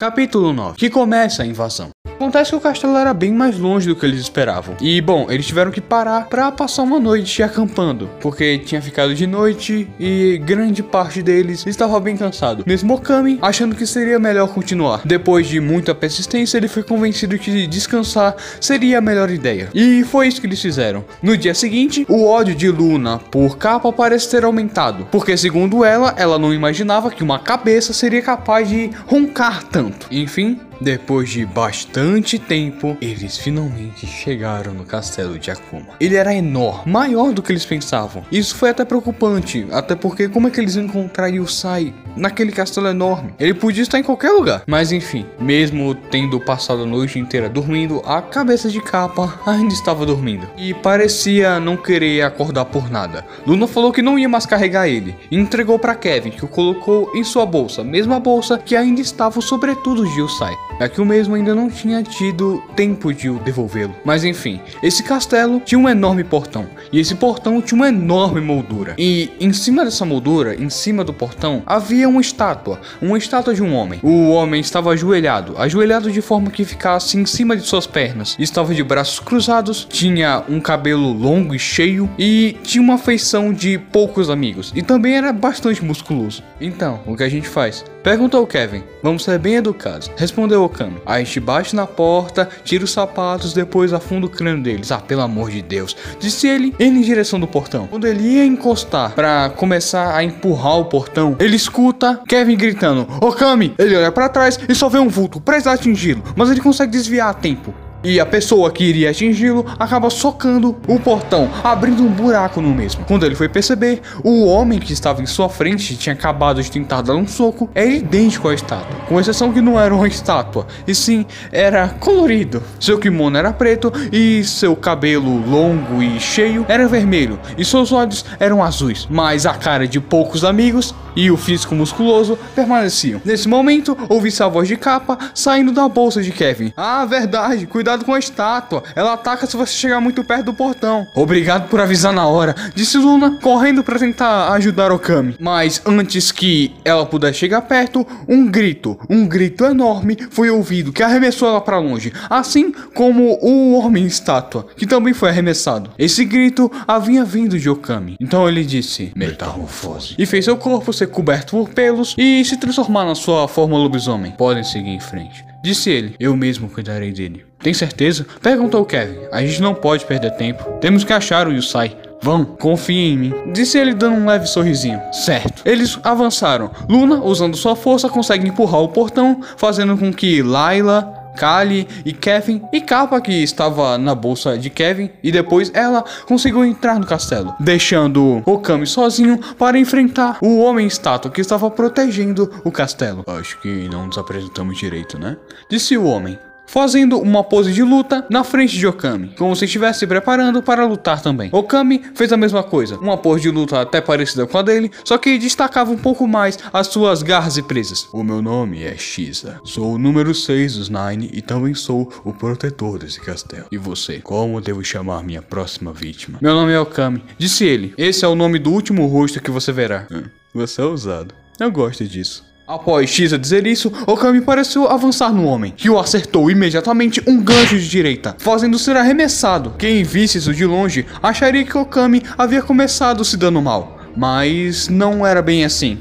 Capítulo 9 Que começa a invasão. Acontece que o castelo era bem mais longe do que eles esperavam. E bom, eles tiveram que parar para passar uma noite acampando, porque tinha ficado de noite e grande parte deles estava bem cansado. Mesmo Okami achando que seria melhor continuar. Depois de muita persistência, ele foi convencido que descansar seria a melhor ideia. E foi isso que eles fizeram. No dia seguinte, o ódio de Luna por capa parece ter aumentado, porque segundo ela, ela não imaginava que uma cabeça seria capaz de roncar tanto. Enfim, depois de bastante tempo, eles finalmente chegaram no castelo de Akuma. Ele era enorme, maior do que eles pensavam. Isso foi até preocupante, até porque como é que eles encontrariam o Sai naquele castelo enorme? Ele podia estar em qualquer lugar. Mas enfim, mesmo tendo passado a noite inteira dormindo, a cabeça de capa ainda estava dormindo. E parecia não querer acordar por nada. Luna falou que não ia mais carregar ele. E entregou para Kevin, que o colocou em sua bolsa, mesma bolsa que ainda estava o sobretudo de Usai é que o mesmo ainda não tinha tido tempo de o devolvê-lo. Mas enfim, esse castelo tinha um enorme portão, e esse portão tinha uma enorme moldura. E em cima dessa moldura, em cima do portão, havia uma estátua, uma estátua de um homem. O homem estava ajoelhado, ajoelhado de forma que ficasse em cima de suas pernas. Estava de braços cruzados, tinha um cabelo longo e cheio e tinha uma feição de poucos amigos. E também era bastante musculoso. Então, o que a gente faz? Perguntou Kevin. Vamos ser bem educados. Respondeu Okami. A gente bate na porta, tira os sapatos, depois afunda o crânio deles. Ah, pelo amor de Deus. Disse ele, indo em direção do portão. Quando ele ia encostar para começar a empurrar o portão, ele escuta Kevin gritando: Okami! Ele olha para trás e só vê um vulto, prestes a atingi-lo, mas ele consegue desviar a tempo. E a pessoa que iria atingi-lo acaba socando o portão, abrindo um buraco no mesmo. Quando ele foi perceber, o homem que estava em sua frente tinha acabado de tentar dar um soco, era idêntico à estátua, com exceção que não era uma estátua, e sim era colorido. Seu kimono era preto e seu cabelo longo e cheio era vermelho, e seus olhos eram azuis, mas a cara de poucos amigos e o físico musculoso permaneciam. Nesse momento, ouvi-se a voz de capa saindo da bolsa de Kevin. Ah, verdade, cuidado com a estátua. Ela ataca se você chegar muito perto do portão. Obrigado por avisar na hora, disse Luna, correndo para tentar ajudar Okami. Mas antes que ela pudesse chegar perto, um grito, um grito enorme foi ouvido que arremessou ela para longe, assim como o homem estátua, que também foi arremessado. Esse grito havia vindo de Okami. Então ele disse: Metamorfose. E fez seu corpo ser coberto por pelos e se transformar na sua forma lobisomem. Podem seguir em frente. Disse ele, eu mesmo cuidarei dele. Tem certeza? Perguntou Kevin. A gente não pode perder tempo. Temos que achar o Yusai. Vão, confiem em mim. Disse ele dando um leve sorrisinho. Certo. Eles avançaram. Luna, usando sua força, consegue empurrar o portão, fazendo com que Layla, Kali e Kevin e Kappa que estava na bolsa de Kevin e depois ela conseguiu entrar no castelo, deixando Okami sozinho para enfrentar o homem estátua que estava protegendo o castelo. Acho que não nos apresentamos direito, né? Disse o homem fazendo uma pose de luta na frente de Okami, como se estivesse se preparando para lutar também. Okami fez a mesma coisa, uma pose de luta até parecida com a dele, só que destacava um pouco mais as suas garras e presas. O meu nome é Shiza, sou o número 6 dos Nine e também sou o protetor desse castelo. E você, como devo chamar minha próxima vítima? Meu nome é Okami, disse ele. Esse é o nome do último rosto que você verá. Hum, você é ousado. Eu gosto disso. Após Shiza dizer isso, Okami pareceu avançar no homem, que o acertou imediatamente um gancho de direita, fazendo ser arremessado. Quem visse isso de longe acharia que Okami havia começado se dando mal, mas não era bem assim.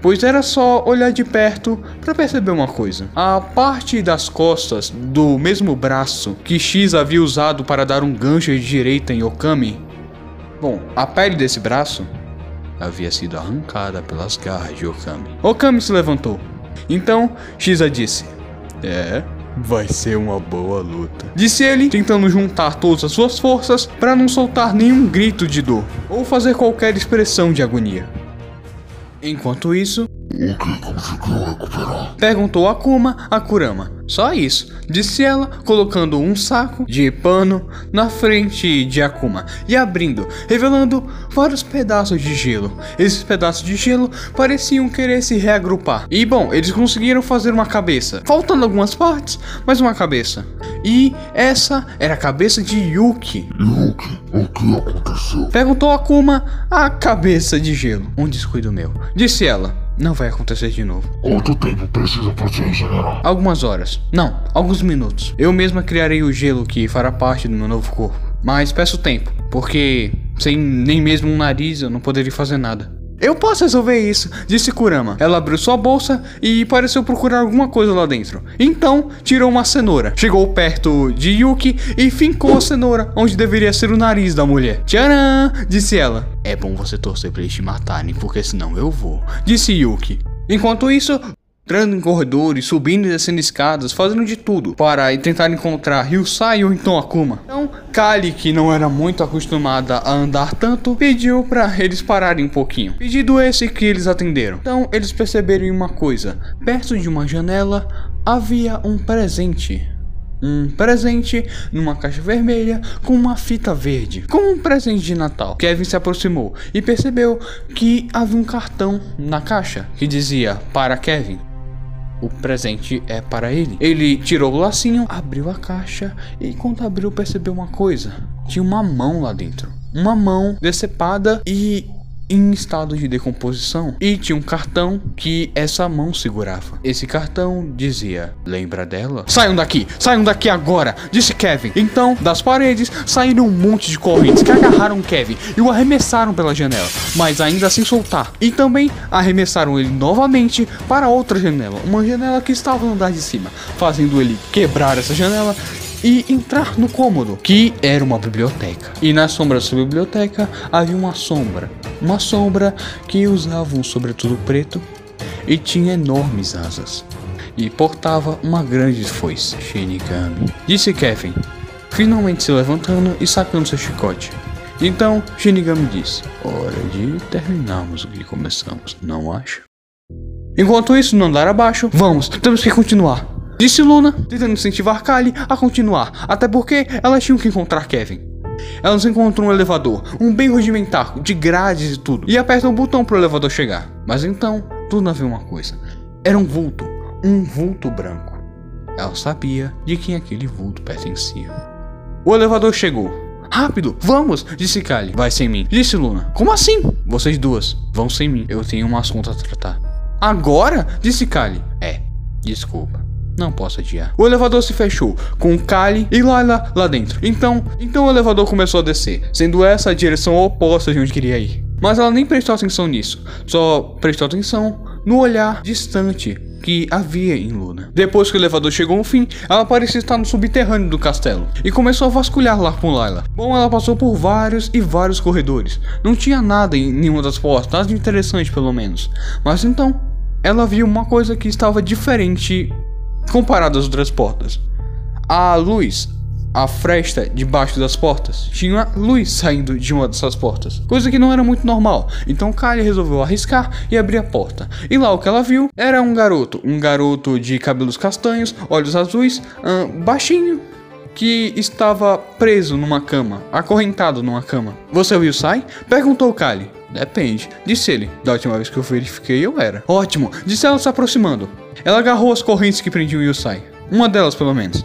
Pois era só olhar de perto para perceber uma coisa. A parte das costas do mesmo braço que X havia usado para dar um gancho de direita em Okami. Bom, a pele desse braço havia sido arrancada pelas garras de Okami. Okami se levantou. Então, Shiza disse: É, vai ser uma boa luta. Disse ele, tentando juntar todas as suas forças para não soltar nenhum grito de dor ou fazer qualquer expressão de agonia. Enquanto isso, o que conseguiu recuperar? Perguntou Akuma a Kurama. Só isso, disse ela, colocando um saco de pano na frente de Akuma e abrindo, revelando vários pedaços de gelo. Esses pedaços de gelo pareciam querer se reagrupar. E bom, eles conseguiram fazer uma cabeça, faltando algumas partes, mas uma cabeça. E essa era a cabeça de Yuki. Yuki, o que aconteceu? Perguntou Akuma a cabeça de gelo. Um descuido meu, disse ela. Não vai acontecer de novo. Quanto tempo precisa pra se regenerar? Algumas horas. Não, alguns minutos. Eu mesma criarei o gelo que fará parte do meu novo corpo. Mas peço tempo, porque sem nem mesmo um nariz eu não poderia fazer nada. Eu posso resolver isso, disse Kurama. Ela abriu sua bolsa e pareceu procurar alguma coisa lá dentro. Então, tirou uma cenoura. Chegou perto de Yuki e fincou a cenoura onde deveria ser o nariz da mulher. Tcharam! disse ela. É bom você torcer pra eles te matarem, porque senão eu vou, disse Yuki. Enquanto isso, entrando em corredores, subindo e descendo escadas, fazendo de tudo para tentar encontrar Ryusai ou então Akuma. Então, Kali, que não era muito acostumada a andar tanto, pediu para eles pararem um pouquinho. Pedido esse que eles atenderam. Então, eles perceberam uma coisa: perto de uma janela havia um presente. Um presente numa caixa vermelha com uma fita verde, como um presente de Natal. Kevin se aproximou e percebeu que havia um cartão na caixa que dizia para Kevin. O presente é para ele. Ele tirou o lacinho, abriu a caixa e quando abriu percebeu uma coisa. Tinha uma mão lá dentro. Uma mão decepada e em estado de decomposição e tinha um cartão que essa mão segurava. Esse cartão dizia: Lembra dela? Saiam daqui! Saiam daqui agora! Disse Kevin. Então, das paredes saíram um monte de correntes que agarraram Kevin e o arremessaram pela janela, mas ainda sem soltar. E também arremessaram ele novamente para outra janela, uma janela que estava no andar de cima, fazendo ele quebrar essa janela e entrar no cômodo, que era uma biblioteca. E na sombra dessa biblioteca havia uma sombra, uma sombra que usava um sobretudo preto e tinha enormes asas. E portava uma grande foice, Shinigami. Disse Kevin, finalmente se levantando e sacando seu chicote. Então Shinigami disse: Hora de terminarmos o que começamos, não acha? Enquanto isso, no andar abaixo, vamos, temos que continuar. Disse Luna, tentando incentivar Kali a continuar, até porque elas tinham que encontrar Kevin. Elas encontram um elevador, um bem rudimentar, de grades e tudo, e apertam o botão para o elevador chegar. Mas então, Luna viu uma coisa. Era um vulto, um vulto branco. Ela sabia de quem aquele vulto pertencia. O elevador chegou. Rápido, vamos, disse Kali. Vai sem mim, disse Luna. Como assim? Vocês duas vão sem mim. Eu tenho um assunto a tratar. Agora? disse Kali. É, desculpa. Não posso adiar. O elevador se fechou, com Kali e Layla lá dentro. Então, então o elevador começou a descer, sendo essa a direção oposta de onde queria ir. Mas ela nem prestou atenção nisso, só prestou atenção no olhar distante que havia em Luna. Depois que o elevador chegou ao fim, ela parecia estar no subterrâneo do castelo e começou a vasculhar lá com Layla. Bom, ela passou por vários e vários corredores. Não tinha nada em nenhuma das portas, nada interessante pelo menos. Mas então, ela viu uma coisa que estava diferente comparado às outras portas. A luz, a fresta debaixo das portas, tinha luz saindo de uma dessas portas, coisa que não era muito normal. Então Kali resolveu arriscar e abrir a porta. E lá o que ela viu era um garoto, um garoto de cabelos castanhos, olhos azuis, baixinho, que estava preso numa cama, acorrentado numa cama. Você viu Sai? Perguntou Kali. Depende, disse ele. Da última vez que eu verifiquei, eu era. Ótimo, disse ela se aproximando. Ela agarrou as correntes que prendiam Yusai. Uma delas, pelo menos.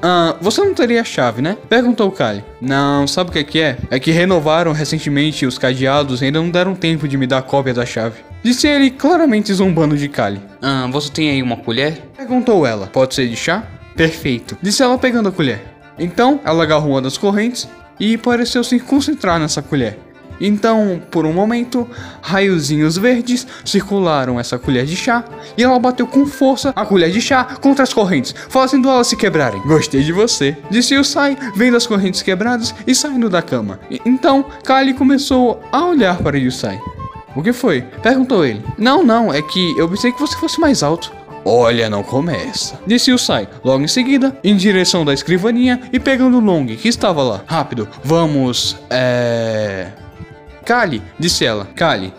Ah, você não teria a chave, né? Perguntou Kali. Não, sabe o que é que é? É que renovaram recentemente os cadeados e ainda não deram tempo de me dar cópia da chave. Disse ele claramente zombando de Kali. Ah, você tem aí uma colher? Perguntou ela. Pode ser de chá? Perfeito. Disse ela pegando a colher. Então, ela agarrou uma das correntes e pareceu se concentrar nessa colher. Então, por um momento, raiozinhos verdes circularam essa colher de chá e ela bateu com força a colher de chá contra as correntes, fazendo elas se quebrarem. Gostei de você, disse o Sai, vendo as correntes quebradas e saindo da cama. E, então, Kali começou a olhar para Yusai. O que foi? Perguntou ele. Não, não, é que eu pensei que você fosse mais alto. Olha, não começa. Disse o Sai, logo em seguida, em direção da escrivaninha e pegando o Long, que estava lá. Rápido, vamos. É. Kali, disse ela. Kali.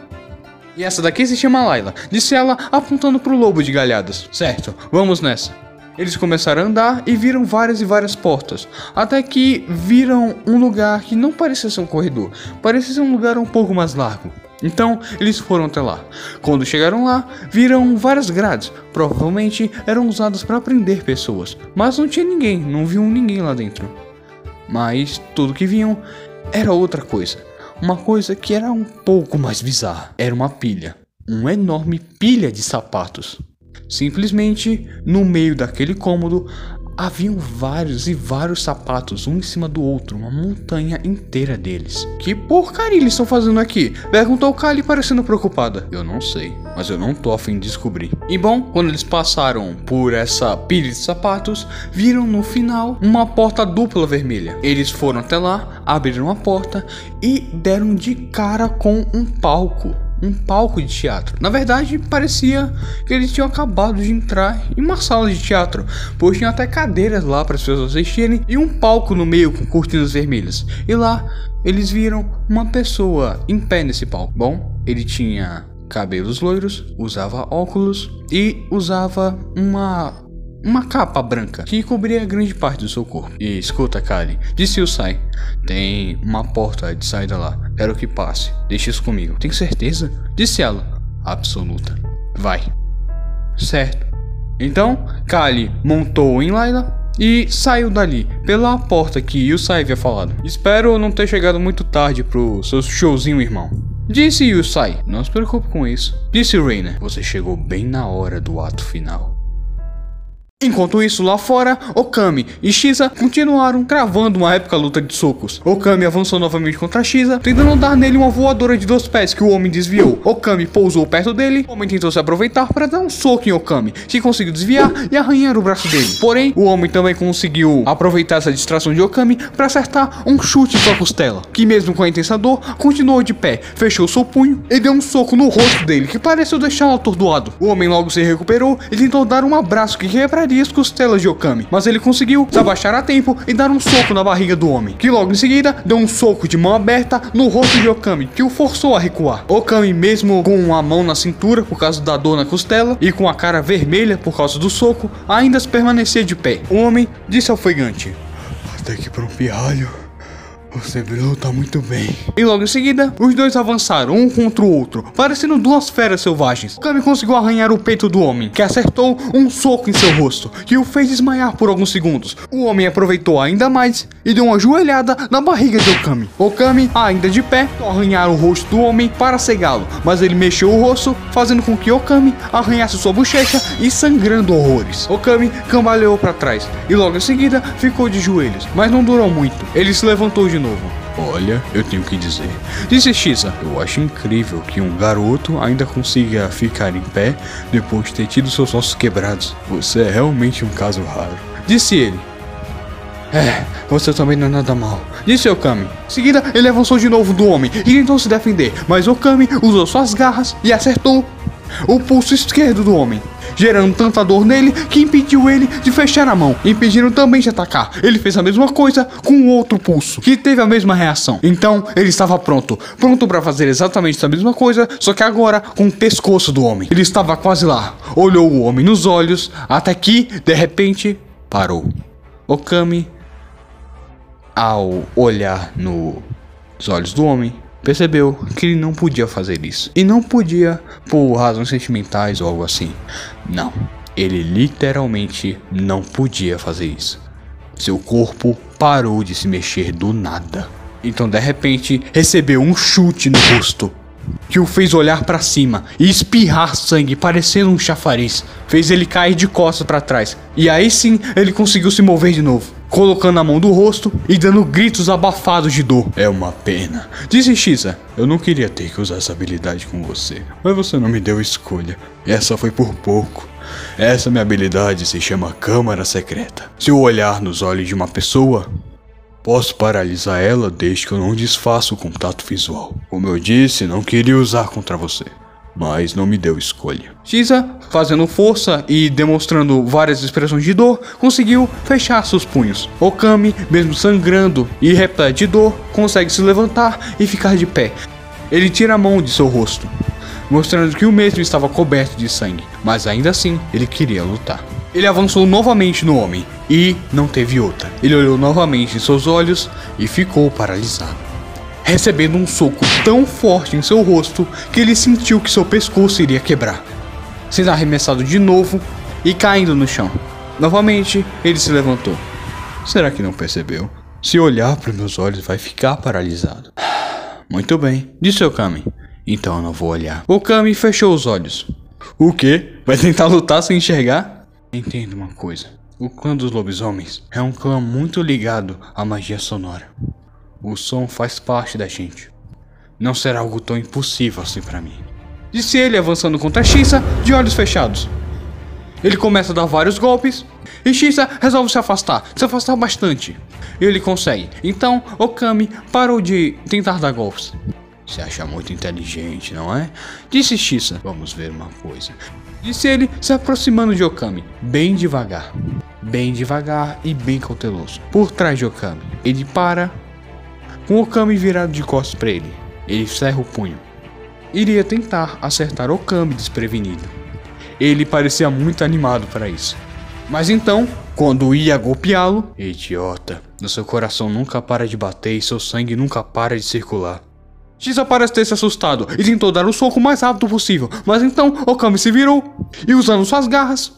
E essa daqui se chama Layla, disse ela, apontando pro lobo de galhadas. Certo, vamos nessa. Eles começaram a andar e viram várias e várias portas, até que viram um lugar que não parecia ser um corredor, parecia ser um lugar um pouco mais largo. Então eles foram até lá. Quando chegaram lá, viram várias grades, provavelmente eram usadas para prender pessoas, mas não tinha ninguém, não viam ninguém lá dentro. Mas tudo que viam era outra coisa uma coisa que era um pouco mais bizarra. Era uma pilha. uma enorme pilha de sapatos. Simplesmente, no meio daquele cômodo, haviam vários e vários sapatos, um em cima do outro, uma montanha inteira deles. Que porcaria eles estão fazendo aqui? Perguntou Kali parecendo preocupada. Eu não sei, mas eu não tô a fim de descobrir. E bom, quando eles passaram por essa pilha de sapatos, viram no final uma porta dupla vermelha. Eles foram até lá, abriram a porta e deram de cara com um palco um palco de teatro. Na verdade, parecia que eles tinham acabado de entrar em uma sala de teatro, pois tinha até cadeiras lá para as pessoas assistirem e um palco no meio com cortinas vermelhas. E lá eles viram uma pessoa em pé nesse palco. Bom, ele tinha cabelos loiros, usava óculos e usava uma uma capa branca que cobria grande parte do seu corpo. E escuta, Kali, disse o Sai. Tem uma porta de saída lá. Quero que passe. Deixe isso comigo. Tem certeza? Disse ela. Absoluta. Vai. Certo. Então, Kali montou em Laila e saiu dali, pela porta que Yusai havia falado. Espero não ter chegado muito tarde pro seu showzinho, irmão. Disse Yusai. Não se preocupe com isso. Disse Reina. Você chegou bem na hora do ato final. Enquanto isso, lá fora, Okami e Shiza continuaram cravando uma épica luta de socos. Okami avançou novamente contra Shiza, tentando dar nele uma voadora de dois pés que o homem desviou. Okami pousou perto dele, o homem tentou se aproveitar para dar um soco em Okami, que conseguiu desviar e arranhar o braço dele. Porém, o homem também conseguiu aproveitar essa distração de Okami para acertar um chute em sua costela, que mesmo com a intensa dor, continuou de pé, fechou seu punho e deu um soco no rosto dele, que pareceu deixá-lo atordoado. O homem logo se recuperou e tentou dar um abraço que quebraria as costelas de Okami, mas ele conseguiu se abaixar a tempo e dar um soco na barriga do homem, que logo em seguida deu um soco de mão aberta no rosto de Okami, que o forçou a recuar. Okami, mesmo com a mão na cintura por causa da dor na costela e com a cara vermelha por causa do soco, ainda permanecia de pé. O homem disse ao fegante: Até que para um pirralho. Você luta muito bem. E logo em seguida, os dois avançaram um contra o outro, parecendo duas feras selvagens. Kami conseguiu arranhar o peito do homem, que acertou um soco em seu rosto, que o fez desmaiar por alguns segundos. O homem aproveitou ainda mais e deu uma joelhada na barriga de Okami. Okami, ainda de pé, arranhar o rosto do homem para cegá-lo, mas ele mexeu o rosto, fazendo com que Okami arranhasse sua bochecha e sangrando horrores. Okami cambaleou para trás e logo em seguida ficou de joelhos, mas não durou muito. Ele se levantou de novo novo. Olha, eu tenho que dizer. Disse Shiza, eu acho incrível que um garoto ainda consiga ficar em pé depois de ter tido seus ossos quebrados. Você é realmente um caso raro. Disse ele. É, você também não é nada mal. Disse Okami. Em seguida, ele avançou de novo do homem e tentou se defender, mas Okami usou suas garras e acertou o pulso esquerdo do homem gerando tanta dor nele que impediu ele de fechar a mão, impedindo também de atacar. Ele fez a mesma coisa com outro pulso, que teve a mesma reação. Então ele estava pronto, pronto para fazer exatamente a mesma coisa, só que agora com o pescoço do homem. Ele estava quase lá, olhou o homem nos olhos, até que, de repente, parou. Okami, ao olhar nos olhos do homem, percebeu que ele não podia fazer isso. E não podia por razões sentimentais ou algo assim. Não, ele literalmente não podia fazer isso. Seu corpo parou de se mexer do nada. Então, de repente, recebeu um chute no rosto que o fez olhar para cima e espirrar sangue, parecendo um chafariz. Fez ele cair de costas para trás. E aí sim, ele conseguiu se mover de novo colocando a mão do rosto e dando gritos abafados de dor. É uma pena. Disse Shiza, eu não queria ter que usar essa habilidade com você, mas você não me deu escolha. Essa foi por pouco. Essa minha habilidade se chama Câmara Secreta. Se eu olhar nos olhos de uma pessoa, posso paralisar ela desde que eu não desfaça o contato visual. Como eu disse, não queria usar contra você mas não me deu escolha. Shiza, fazendo força e demonstrando várias expressões de dor, conseguiu fechar seus punhos. Okami, mesmo sangrando e repleto de dor, consegue se levantar e ficar de pé. Ele tira a mão de seu rosto, mostrando que o mesmo estava coberto de sangue, mas ainda assim ele queria lutar. Ele avançou novamente no homem e não teve outra. Ele olhou novamente em seus olhos e ficou paralisado recebendo um soco tão forte em seu rosto que ele sentiu que seu pescoço iria quebrar, sendo arremessado de novo e caindo no chão. Novamente, ele se levantou. Será que não percebeu? Se olhar para meus olhos, vai ficar paralisado. Muito bem, disse Okami. Então eu não vou olhar. Okami fechou os olhos. O quê? Vai tentar lutar sem enxergar? Entenda uma coisa. O clã dos lobisomens é um clã muito ligado à magia sonora. O som faz parte da gente. Não será algo tão impossível assim para mim. Disse ele avançando contra Shisa de olhos fechados. Ele começa a dar vários golpes e Shisa resolve se afastar, se afastar bastante. Ele consegue. Então Okami parou de tentar dar golpes. Se acha muito inteligente, não é? Disse Shisa. Vamos ver uma coisa. Disse ele, se aproximando de Okami, bem devagar. Bem devagar e bem cauteloso. Por trás de Okami, ele para, com Okami virado de costas para ele. Ele cerra o punho. Iria tentar acertar Okami desprevenido. Ele parecia muito animado para isso. Mas então, quando ia golpeá-lo, idiota, no seu coração nunca para de bater e seu sangue nunca para de circular. X parece ter se assustado e tentou dar o soco o mais rápido possível, mas então Okami se virou e usando suas garras,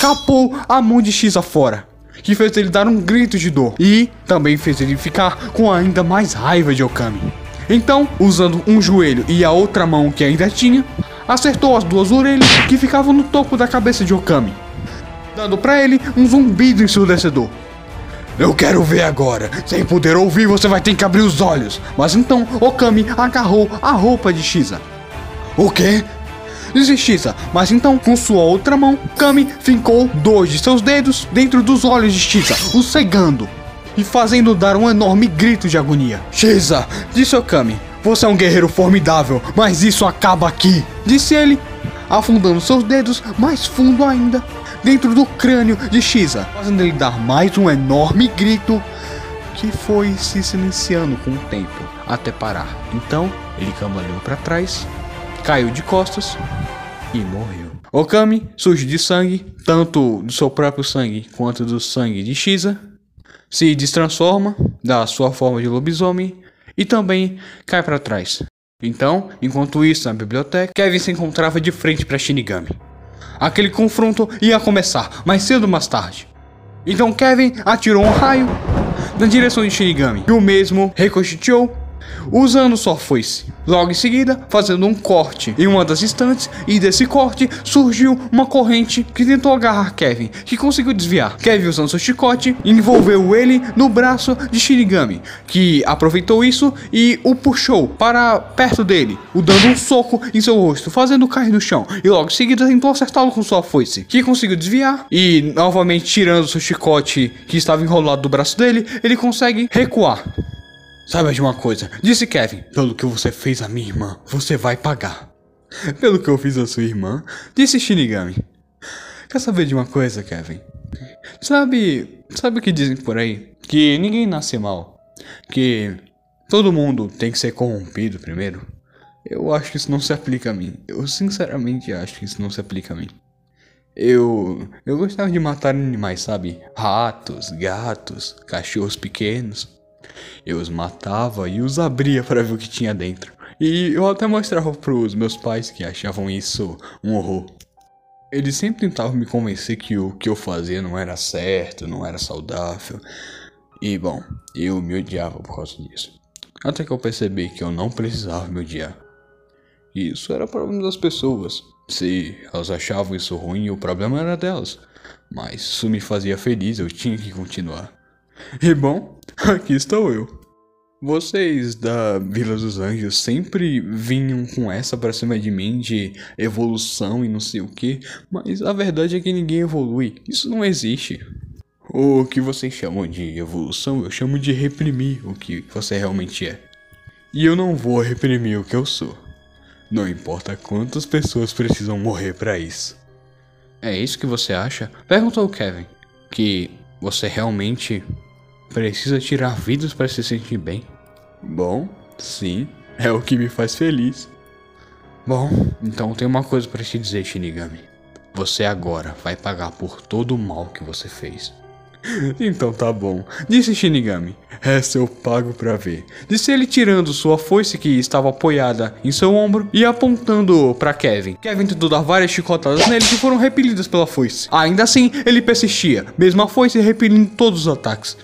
capou a mão de X fora, que fez ele dar um grito de dor e também fez ele ficar com ainda mais raiva de Okami. Então, usando um joelho e a outra mão que ainda tinha, acertou as duas orelhas que ficavam no topo da cabeça de Okami, dando para ele um zumbido ensurdecedor. Eu quero ver agora. Sem poder ouvir, você vai ter que abrir os olhos. Mas então, Okami agarrou a roupa de Shiza. O quê? Disse Shiza, mas então, com sua outra mão, Kami fincou dois de seus dedos dentro dos olhos de Shiza, o cegando e fazendo dar um enorme grito de agonia. Shiza, disse Okami, você é um guerreiro formidável, mas isso acaba aqui, disse ele, afundando seus dedos mais fundo ainda dentro do crânio de Shiza, fazendo ele dar mais um enorme grito que foi se silenciando com o tempo até parar. Então ele cambaleou para trás, caiu de costas e morreu. Okami, sujo de sangue, tanto do seu próprio sangue quanto do sangue de Shiza, se destransforma da sua forma de lobisomem e também cai para trás. Então, enquanto isso, na biblioteca, Kevin se encontrava de frente para Shinigami. Aquele confronto ia começar, mais cedo ou mais tarde. Então Kevin atirou um raio na direção de Shinigami, e o mesmo ricocheteou usando sua foice. Logo em seguida, fazendo um corte em uma das estantes, e desse corte surgiu uma corrente que tentou agarrar Kevin, que conseguiu desviar. Kevin, usando seu chicote, envolveu ele no braço de Shinigami, que aproveitou isso e o puxou para perto dele, o dando um soco em seu rosto, fazendo cair no chão. E logo em seguida tentou acertá-lo com sua foice, que conseguiu desviar e novamente tirando seu chicote que estava enrolado do braço dele, ele consegue recuar. Saiba de uma coisa, disse Kevin. Pelo que você fez a minha irmã, você vai pagar. Pelo que eu fiz a sua irmã, disse Shinigami. Quer saber de uma coisa, Kevin? Sabe, sabe o que dizem por aí? Que ninguém nasce mal. Que todo mundo tem que ser corrompido primeiro. Eu acho que isso não se aplica a mim. Eu sinceramente acho que isso não se aplica a mim. Eu. Eu gostava de matar animais, sabe? Ratos, gatos, cachorros pequenos. Eu os matava e os abria para ver o que tinha dentro. E eu até mostrava pros meus pais que achavam isso um horror. Eles sempre tentavam me convencer que o que eu fazia não era certo, não era saudável. E bom, eu me odiava por causa disso. Até que eu percebi que eu não precisava me odiar. Isso era problema das pessoas. Se elas achavam isso ruim, o problema era delas. Mas isso me fazia feliz, eu tinha que continuar. E bom, aqui estou eu. Vocês da Vila dos Anjos sempre vinham com essa pra cima de mim de evolução e não sei o que, mas a verdade é que ninguém evolui. Isso não existe. O que vocês chamam de evolução, eu chamo de reprimir o que você realmente é. E eu não vou reprimir o que eu sou. Não importa quantas pessoas precisam morrer para isso. É isso que você acha? Perguntou Kevin. Que você realmente Precisa tirar vidas para se sentir bem? Bom, sim, é o que me faz feliz. Bom, então tem uma coisa para te dizer, Shinigami. Você agora vai pagar por todo o mal que você fez. então tá bom, disse Shinigami. Essa eu pago pra ver. Disse ele tirando sua foice que estava apoiada em seu ombro e apontando para Kevin. Kevin tentou dar várias chicotadas nele que foram repelidas pela foice. Ainda assim, ele persistia, mesmo a foice repelindo todos os ataques.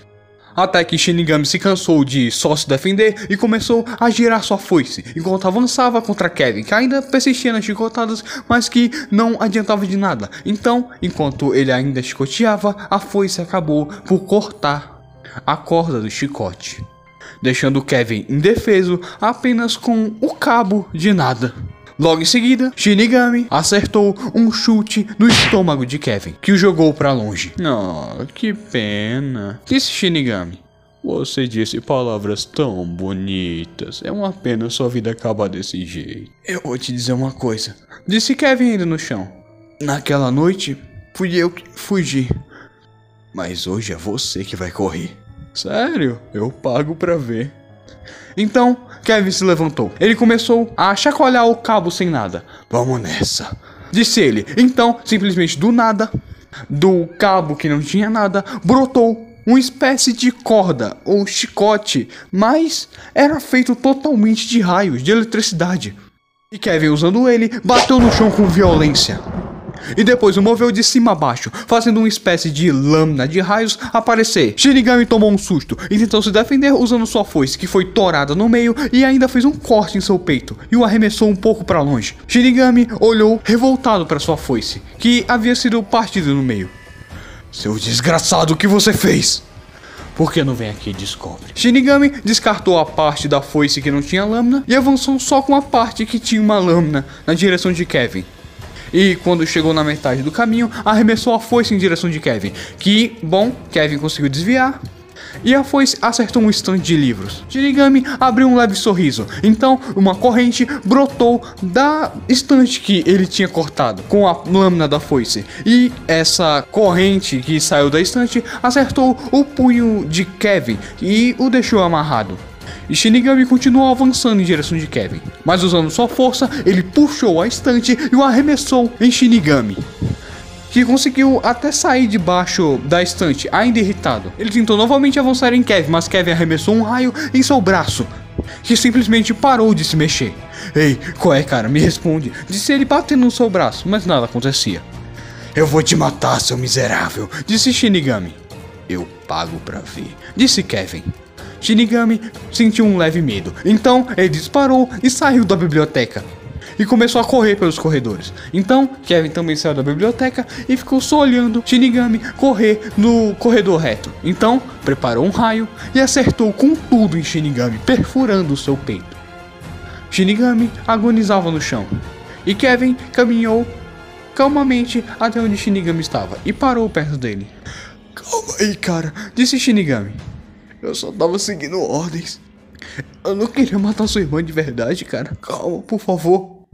Até que Shinigami se cansou de só se defender e começou a girar sua foice, enquanto avançava contra Kevin, que ainda persistia nas chicotadas, mas que não adiantava de nada. Então, enquanto ele ainda chicoteava, a foice acabou por cortar a corda do chicote, deixando Kevin indefeso apenas com o cabo de nada. Logo em seguida, Shinigami acertou um chute no estômago de Kevin, que o jogou para longe. Oh, que pena. Disse Shinigami. Você disse palavras tão bonitas. É uma pena sua vida acabar desse jeito. Eu vou te dizer uma coisa. Disse Kevin ainda no chão. Naquela noite, fui eu que fugi. Mas hoje é você que vai correr. Sério? Eu pago pra ver. Então, Kevin se levantou. Ele começou a chacoalhar o cabo sem nada. Vamos nessa. Disse ele. Então, simplesmente do nada, do cabo que não tinha nada, brotou uma espécie de corda ou chicote, mas era feito totalmente de raios de eletricidade. E Kevin, usando ele, bateu no chão com violência e depois o moveu de cima a baixo, fazendo uma espécie de lâmina de raios aparecer. Shinigami tomou um susto e tentou se defender usando sua foice, que foi torada no meio e ainda fez um corte em seu peito e o arremessou um pouco para longe. Shinigami olhou revoltado para sua foice, que havia sido partida no meio. Seu desgraçado, o que você fez? Por que não vem aqui e descobre? Shinigami descartou a parte da foice que não tinha lâmina e avançou só com a parte que tinha uma lâmina na direção de Kevin e quando chegou na metade do caminho, arremessou a foice em direção de Kevin, que, bom, Kevin conseguiu desviar. E a foice acertou um estante de livros. Shinigami abriu um leve sorriso. Então, uma corrente brotou da estante que ele tinha cortado com a lâmina da foice. E essa corrente que saiu da estante acertou o punho de Kevin e o deixou amarrado e Shinigami continuou avançando em direção de Kevin. Mas usando sua força, ele puxou a estante e o arremessou em Shinigami. Que conseguiu até sair debaixo da estante, ainda irritado. Ele tentou novamente avançar em Kevin, mas Kevin arremessou um raio em seu braço, que simplesmente parou de se mexer. Ei, qual é, cara? Me responde. Disse ele batendo no seu braço, mas nada acontecia. Eu vou te matar, seu miserável, disse Shinigami. Eu pago pra ver, disse Kevin. Shinigami sentiu um leve medo, então ele disparou e saiu da biblioteca. E começou a correr pelos corredores. Então, Kevin também saiu da biblioteca e ficou só olhando Shinigami correr no corredor reto. Então, preparou um raio e acertou com tudo em Shinigami, perfurando o seu peito. Shinigami agonizava no chão. E Kevin caminhou calmamente até onde Shinigami estava e parou perto dele. Calma aí, cara, disse Shinigami. Eu só tava seguindo ordens. Eu não queria matar sua irmã de verdade, cara. Calma, por favor.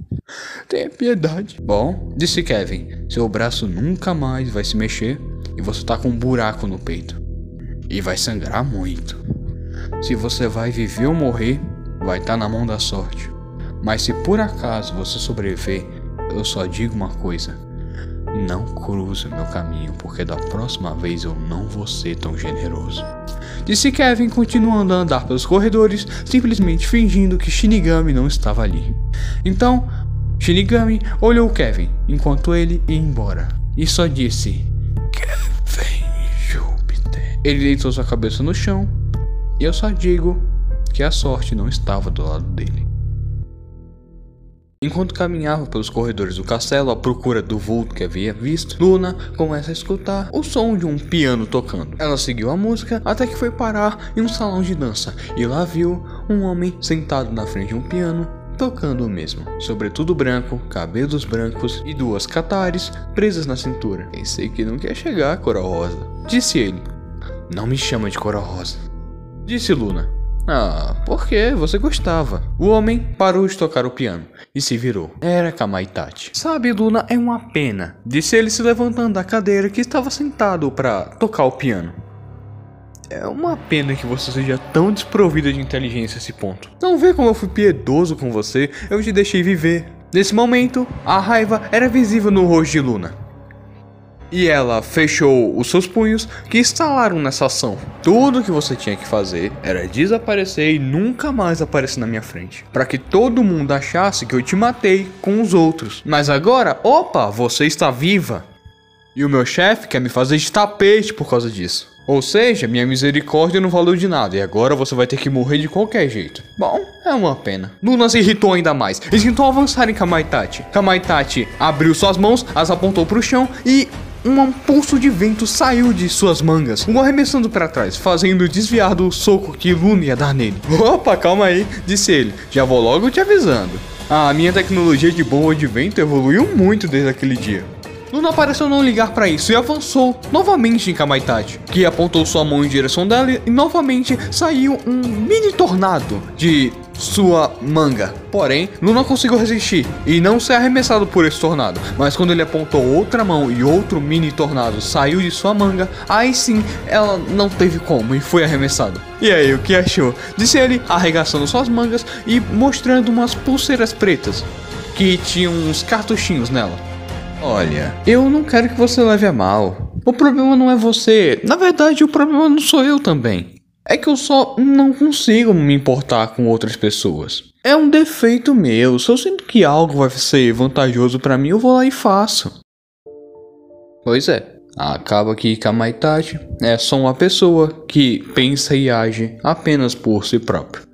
Tenha piedade. Bom, disse Kevin, seu braço nunca mais vai se mexer e você tá com um buraco no peito. E vai sangrar muito. Se você vai viver ou morrer, vai estar tá na mão da sorte. Mas se por acaso você sobreviver, eu só digo uma coisa: não cruze o meu caminho, porque da próxima vez eu não vou ser tão generoso. Disse Kevin continuando a andar pelos corredores, simplesmente fingindo que Shinigami não estava ali. Então, Shinigami olhou Kevin enquanto ele ia embora e só disse: Kevin Júpiter. Ele deitou sua cabeça no chão e eu só digo que a sorte não estava do lado dele. Enquanto caminhava pelos corredores do castelo à procura do vulto que havia visto, Luna começa a escutar o som de um piano tocando. Ela seguiu a música até que foi parar em um salão de dança e lá viu um homem sentado na frente de um piano tocando o mesmo. Sobretudo branco, cabelos brancos e duas catares presas na cintura. Pensei que não quer chegar, Cora Rosa. Disse ele. Não me chama de Cora Rosa. Disse Luna. Ah, por que? Você gostava. O homem parou de tocar o piano e se virou. Era Kamaitachi. Sabe, Luna, é uma pena. Disse ele se levantando da cadeira que estava sentado para tocar o piano. É uma pena que você seja tão desprovida de inteligência a esse ponto. Não vê como eu fui piedoso com você, eu te deixei viver. Nesse momento, a raiva era visível no rosto de Luna. E ela fechou os seus punhos que instalaram nessa ação. Tudo que você tinha que fazer era desaparecer e nunca mais aparecer na minha frente, para que todo mundo achasse que eu te matei com os outros. Mas agora, opa, você está viva. E o meu chefe quer me fazer de tapete por causa disso. Ou seja, minha misericórdia não valeu de nada e agora você vai ter que morrer de qualquer jeito. Bom, é uma pena. Luna se irritou ainda mais. Eles tentou avançar em Kamaitachi. Kamaitachi abriu suas mãos, as apontou para o chão e um pulso de vento saiu de suas mangas, o arremessando para trás, fazendo desviar do soco que Luna ia dar nele. Opa, calma aí, disse ele. Já vou logo te avisando. A minha tecnologia de bomba de vento evoluiu muito desde aquele dia. Luna pareceu não ligar para isso e avançou novamente em Kamaitachi, que apontou sua mão em direção dela e novamente saiu um mini tornado de sua manga. Porém, Luna conseguiu resistir e não ser arremessado por esse tornado. Mas quando ele apontou outra mão e outro mini tornado saiu de sua manga, aí sim ela não teve como e foi arremessada. E aí, o que achou? Disse ele, arregaçando suas mangas e mostrando umas pulseiras pretas que tinham uns cartuchinhos nela. Olha, eu não quero que você leve a mal. O problema não é você. Na verdade, o problema não sou eu também. É que eu só não consigo me importar com outras pessoas. É um defeito meu. Se eu sinto que algo vai ser vantajoso para mim, eu vou lá e faço. Pois é. Acaba que Kamaitachi é só uma pessoa que pensa e age apenas por si próprio.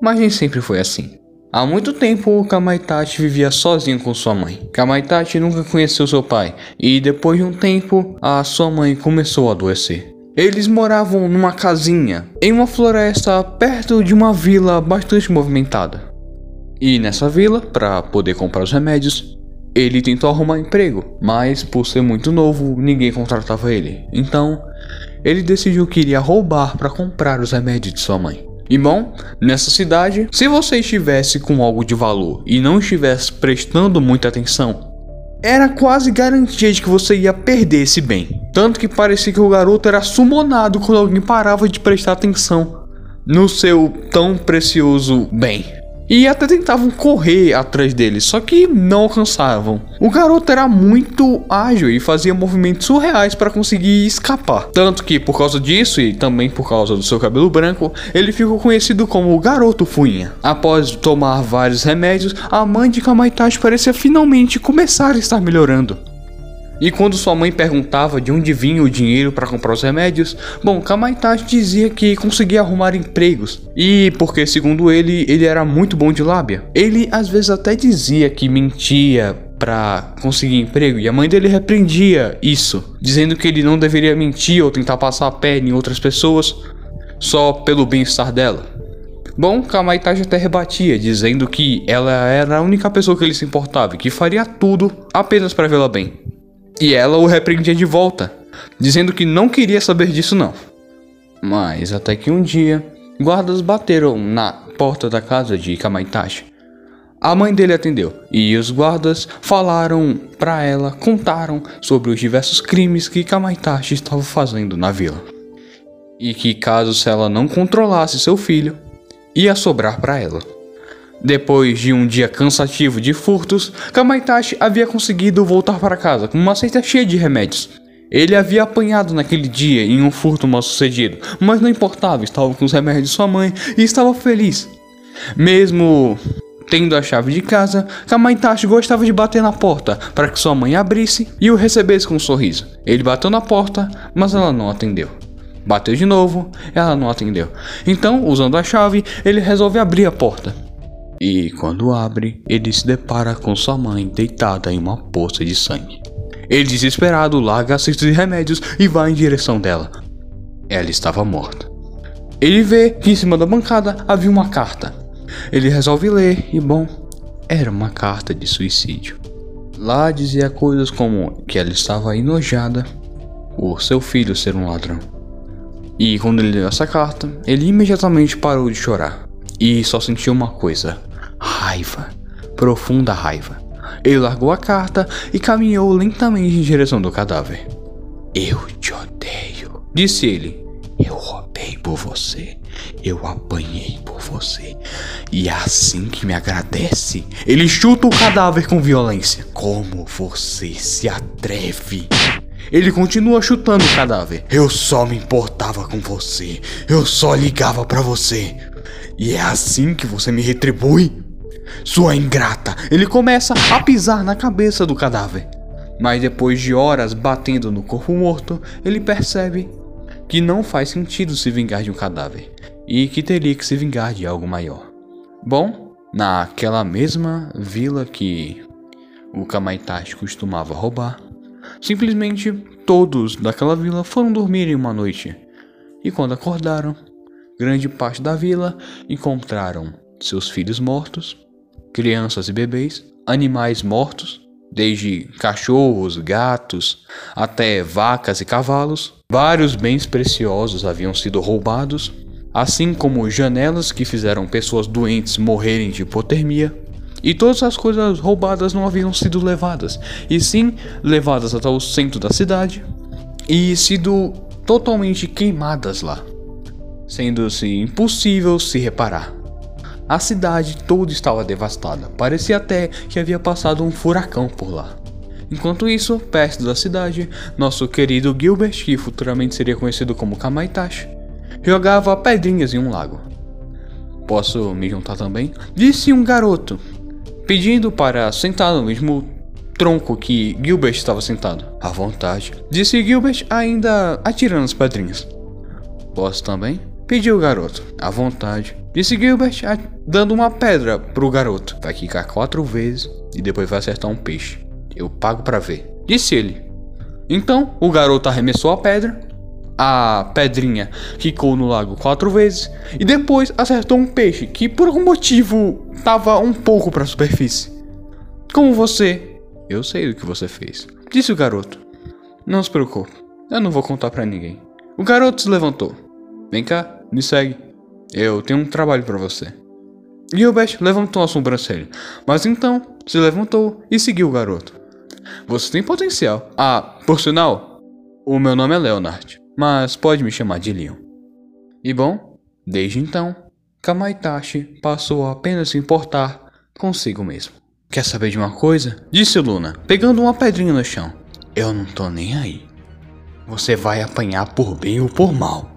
Mas nem sempre foi assim. Há muito tempo, Kamaitachi vivia sozinho com sua mãe. Kamaitachi nunca conheceu seu pai e depois de um tempo, a sua mãe começou a adoecer. Eles moravam numa casinha em uma floresta perto de uma vila bastante movimentada. E nessa vila, para poder comprar os remédios, ele tentou arrumar emprego, mas por ser muito novo, ninguém contratava ele. Então, ele decidiu que iria roubar para comprar os remédios de sua mãe. E bom, nessa cidade, se você estivesse com algo de valor e não estivesse prestando muita atenção, era quase garantia de que você ia perder esse bem. Tanto que parecia que o garoto era sumonado quando alguém parava de prestar atenção no seu tão precioso bem e até tentavam correr atrás dele, só que não alcançavam. O garoto era muito ágil e fazia movimentos surreais para conseguir escapar. Tanto que por causa disso e também por causa do seu cabelo branco, ele ficou conhecido como o Garoto Fuinha. Após tomar vários remédios, a mãe de Kamaitachi parecia finalmente começar a estar melhorando. E quando sua mãe perguntava de onde vinha o dinheiro para comprar os remédios, bom, Kamaitachi dizia que conseguia arrumar empregos. E porque, segundo ele, ele era muito bom de lábia. Ele às vezes até dizia que mentia para conseguir emprego e a mãe dele repreendia isso, dizendo que ele não deveria mentir ou tentar passar a perna em outras pessoas só pelo bem-estar dela. Bom, Kamaitachi até rebatia, dizendo que ela era a única pessoa que ele se importava e que faria tudo apenas para vê-la bem. E ela o repreendia de volta, dizendo que não queria saber disso não. Mas até que um dia, guardas bateram na porta da casa de Kamaitachi. A mãe dele atendeu e os guardas falaram para ela, contaram sobre os diversos crimes que Kamaitachi estava fazendo na vila. E que caso se ela não controlasse seu filho, ia sobrar para ela. Depois de um dia cansativo de furtos, Kamaitachi havia conseguido voltar para casa com uma cesta cheia de remédios. Ele havia apanhado naquele dia em um furto mal sucedido, mas não importava, estava com os remédios de sua mãe e estava feliz. Mesmo tendo a chave de casa, Kamaitachi gostava de bater na porta para que sua mãe abrisse e o recebesse com um sorriso. Ele bateu na porta, mas ela não atendeu. Bateu de novo, ela não atendeu. Então, usando a chave, ele resolve abrir a porta. E quando abre, ele se depara com sua mãe deitada em uma poça de sangue. Ele, desesperado, larga a cesta de remédios e vai em direção dela. Ela estava morta. Ele vê que em cima da bancada havia uma carta. Ele resolve ler e, bom, era uma carta de suicídio. Lá dizia coisas como que ela estava enojada por seu filho ser um ladrão. E quando ele leu essa carta, ele imediatamente parou de chorar e só sentiu uma coisa: raiva, profunda raiva. Ele largou a carta e caminhou lentamente em direção do cadáver. Eu te odeio, disse ele. Eu roubei por você, eu apanhei por você, e é assim que me agradece. Ele chuta o cadáver com violência. Como você se atreve? Ele continua chutando o cadáver. Eu só me importava com você. Eu só ligava para você. E é assim que você me retribui? Sua ingrata! Ele começa a pisar na cabeça do cadáver. Mas depois de horas batendo no corpo morto, ele percebe que não faz sentido se vingar de um cadáver e que teria que se vingar de algo maior. Bom, naquela mesma vila que o Kamaitachi costumava roubar, simplesmente todos daquela vila foram dormir em uma noite. E quando acordaram, grande parte da vila encontraram seus filhos mortos, crianças e bebês, animais mortos, desde cachorros, gatos, até vacas e cavalos. Vários bens preciosos haviam sido roubados, assim como janelas que fizeram pessoas doentes morrerem de hipotermia. E todas as coisas roubadas não haviam sido levadas, e sim levadas até o centro da cidade e sido totalmente queimadas lá, sendo-se impossível se reparar. A cidade toda estava devastada, parecia até que havia passado um furacão por lá. Enquanto isso, perto da cidade, nosso querido Gilbert, que futuramente seria conhecido como Kamaitachi, jogava pedrinhas em um lago. Posso me juntar também? Disse um garoto, pedindo para sentar no mesmo tronco que Gilbert estava sentado. À vontade. Disse Gilbert, ainda atirando as pedrinhas. Posso também? Pediu o garoto. À vontade. Disse Gilbert, dando uma pedra pro garoto. Vai quicar quatro vezes e depois vai acertar um peixe. Eu pago para ver. Disse ele. Então, o garoto arremessou a pedra. A pedrinha quicou no lago quatro vezes e depois acertou um peixe que por algum motivo estava um pouco para a superfície. Como você? Eu sei o que você fez, disse o garoto. Não se preocupe, eu não vou contar para ninguém. O garoto se levantou. Vem cá, me segue. Eu tenho um trabalho para você. Gilbert levantou a sobrancelha, mas então se levantou e seguiu o garoto. Você tem potencial. Ah, por sinal, o meu nome é Leonard, mas pode me chamar de Leon. E bom, desde então, Kamaitachi passou a apenas se importar consigo mesmo. Quer saber de uma coisa? Disse Luna, pegando uma pedrinha no chão. Eu não tô nem aí. Você vai apanhar por bem ou por mal.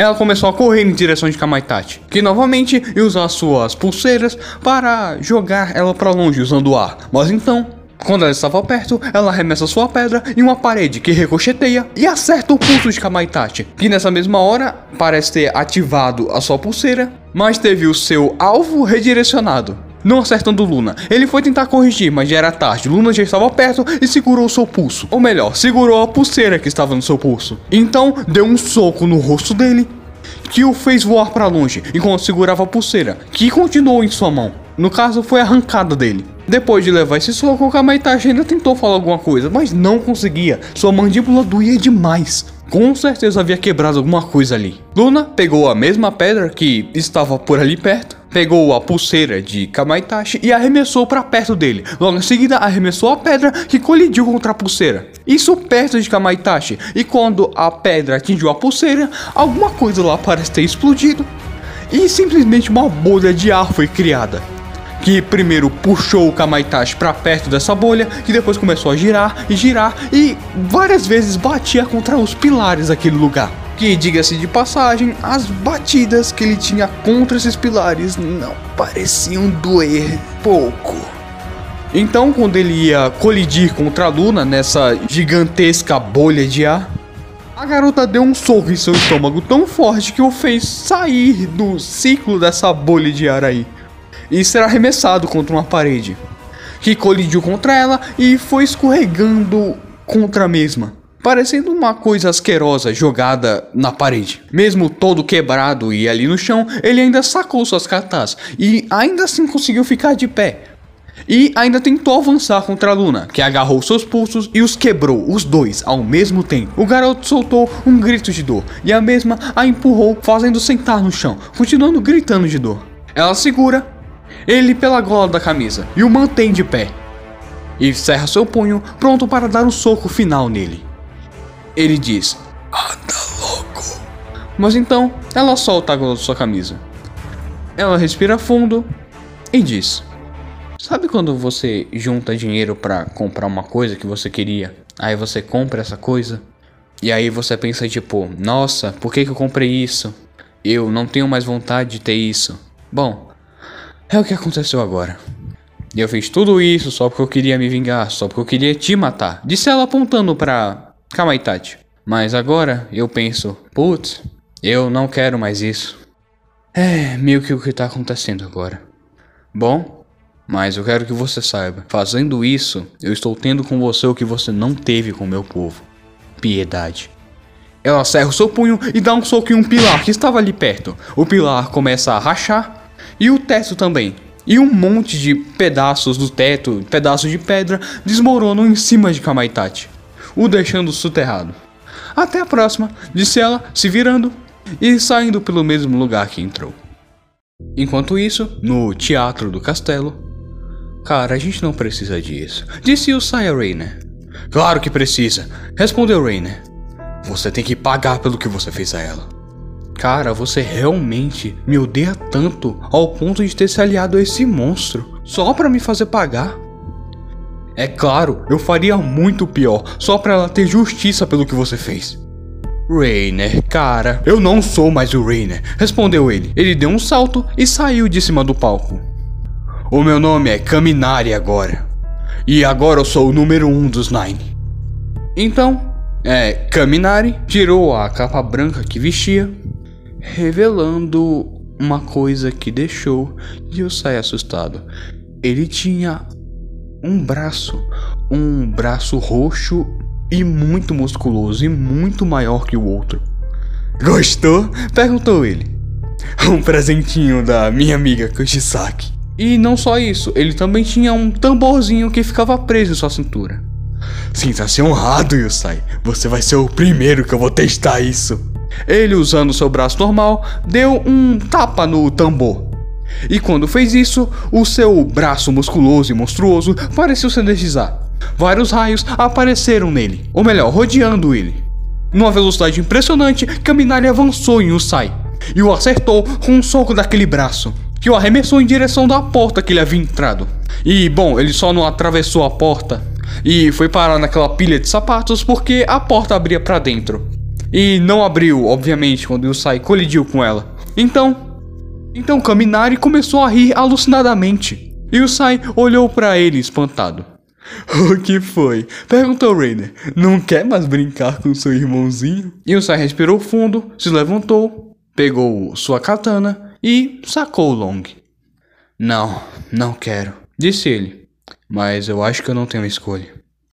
Ela começou a correr em direção de Kamaitachi, que novamente ia usar suas pulseiras para jogar ela para longe usando o ar. Mas então, quando ela estava perto, ela arremessa sua pedra em uma parede que ricocheteia e acerta o pulso de Kamaitachi, que nessa mesma hora parece ter ativado a sua pulseira, mas teve o seu alvo redirecionado não acertando Luna. Ele foi tentar corrigir, mas já era tarde. Luna já estava perto e segurou seu pulso. Ou melhor, segurou a pulseira que estava no seu pulso. Então, deu um soco no rosto dele, que o fez voar para longe, enquanto segurava a pulseira, que continuou em sua mão. No caso, foi arrancada dele. Depois de levar esse soco, o Kamaitachi ainda tentou falar alguma coisa, mas não conseguia. Sua mandíbula doía demais. Com certeza havia quebrado alguma coisa ali. Luna pegou a mesma pedra que estava por ali perto, pegou a pulseira de Kamaitachi e arremessou para perto dele. Logo em seguida, arremessou a pedra que colidiu contra a pulseira. Isso perto de Kamaitachi. E quando a pedra atingiu a pulseira, alguma coisa lá parece ter explodido. E simplesmente uma bolha de ar foi criada que primeiro puxou o Kamaitachi para perto dessa bolha, que depois começou a girar e girar e várias vezes batia contra os pilares daquele lugar. Que, diga-se de passagem, as batidas que ele tinha contra esses pilares não pareciam doer pouco. Então, quando ele ia colidir contra a Luna nessa gigantesca bolha de ar, a garota deu um soco em seu estômago tão forte que o fez sair do ciclo dessa bolha de ar aí e ser arremessado contra uma parede, que colidiu contra ela e foi escorregando contra a mesma, parecendo uma coisa asquerosa jogada na parede. Mesmo todo quebrado e ali no chão, ele ainda sacou suas cartas e ainda assim conseguiu ficar de pé. E ainda tentou avançar contra a Luna, que agarrou seus pulsos e os quebrou, os dois, ao mesmo tempo. O garoto soltou um grito de dor e a mesma a empurrou, fazendo sentar no chão, continuando gritando de dor. Ela segura ele pela gola da camisa e o mantém de pé. E cerra seu punho, pronto para dar um soco final nele. Ele diz: Anda louco. Mas então ela solta a gola de sua camisa. Ela respira fundo e diz: Sabe quando você junta dinheiro para comprar uma coisa que você queria? Aí você compra essa coisa? E aí você pensa tipo, nossa, por que, que eu comprei isso? Eu não tenho mais vontade de ter isso. Bom, é o que aconteceu agora. Eu fiz tudo isso só porque eu queria me vingar, só porque eu queria te matar. Disse ela apontando pra Kamaitachi. Mas agora eu penso, putz, eu não quero mais isso. É meio que o que tá acontecendo agora. Bom, mas eu quero que você saiba, fazendo isso, eu estou tendo com você o que você não teve com meu povo: piedade. Ela serra o seu punho e dá um soco em um pilar que estava ali perto. O pilar começa a rachar e o teto também. E um monte de pedaços do teto, pedaços de pedra, desmoronam em cima de Kamaitachi, o deixando soterrado. Até a próxima, disse ela, se virando e saindo pelo mesmo lugar que entrou. Enquanto isso, no teatro do castelo. Cara, a gente não precisa disso, disse o Saya Rainer. Claro que precisa, respondeu Rainer. Você tem que pagar pelo que você fez a ela. Cara, você realmente me odeia tanto ao ponto de ter se aliado a esse monstro só para me fazer pagar? É claro, eu faria muito pior só para ela ter justiça pelo que você fez. Rainer, cara, eu não sou mais o Rainer, respondeu ele. Ele deu um salto e saiu de cima do palco. O meu nome é Kaminari agora. E agora eu sou o número um dos Nine. Então, é, Kaminari tirou a capa branca que vestia, revelando uma coisa que deixou Yusai assustado. Ele tinha um braço, um braço roxo e muito musculoso e muito maior que o outro. Gostou? perguntou ele. Um presentinho da minha amiga Kushisaki. E não só isso, ele também tinha um tamborzinho que ficava preso em sua cintura. Sinta-se honrado, Yusai. Você vai ser o primeiro que eu vou testar isso. Ele, usando seu braço normal, deu um tapa no tambor. E quando fez isso, o seu braço musculoso e monstruoso pareceu se energizar. Vários raios apareceram nele, ou melhor, rodeando ele. Numa velocidade impressionante, Kaminari avançou em Usai e o acertou com um soco daquele braço, que o arremessou em direção da porta que ele havia entrado. E bom, ele só não atravessou a porta e foi parar naquela pilha de sapatos porque a porta abria para dentro. E não abriu, obviamente, quando Yusai colidiu com ela. Então, então Kaminari começou a rir alucinadamente. Yusai olhou para ele espantado. O que foi? Perguntou Rainer. Não quer mais brincar com seu irmãozinho? Yusai respirou fundo, se levantou, pegou sua katana e sacou o Long. Não, não quero, disse ele. Mas eu acho que eu não tenho escolha.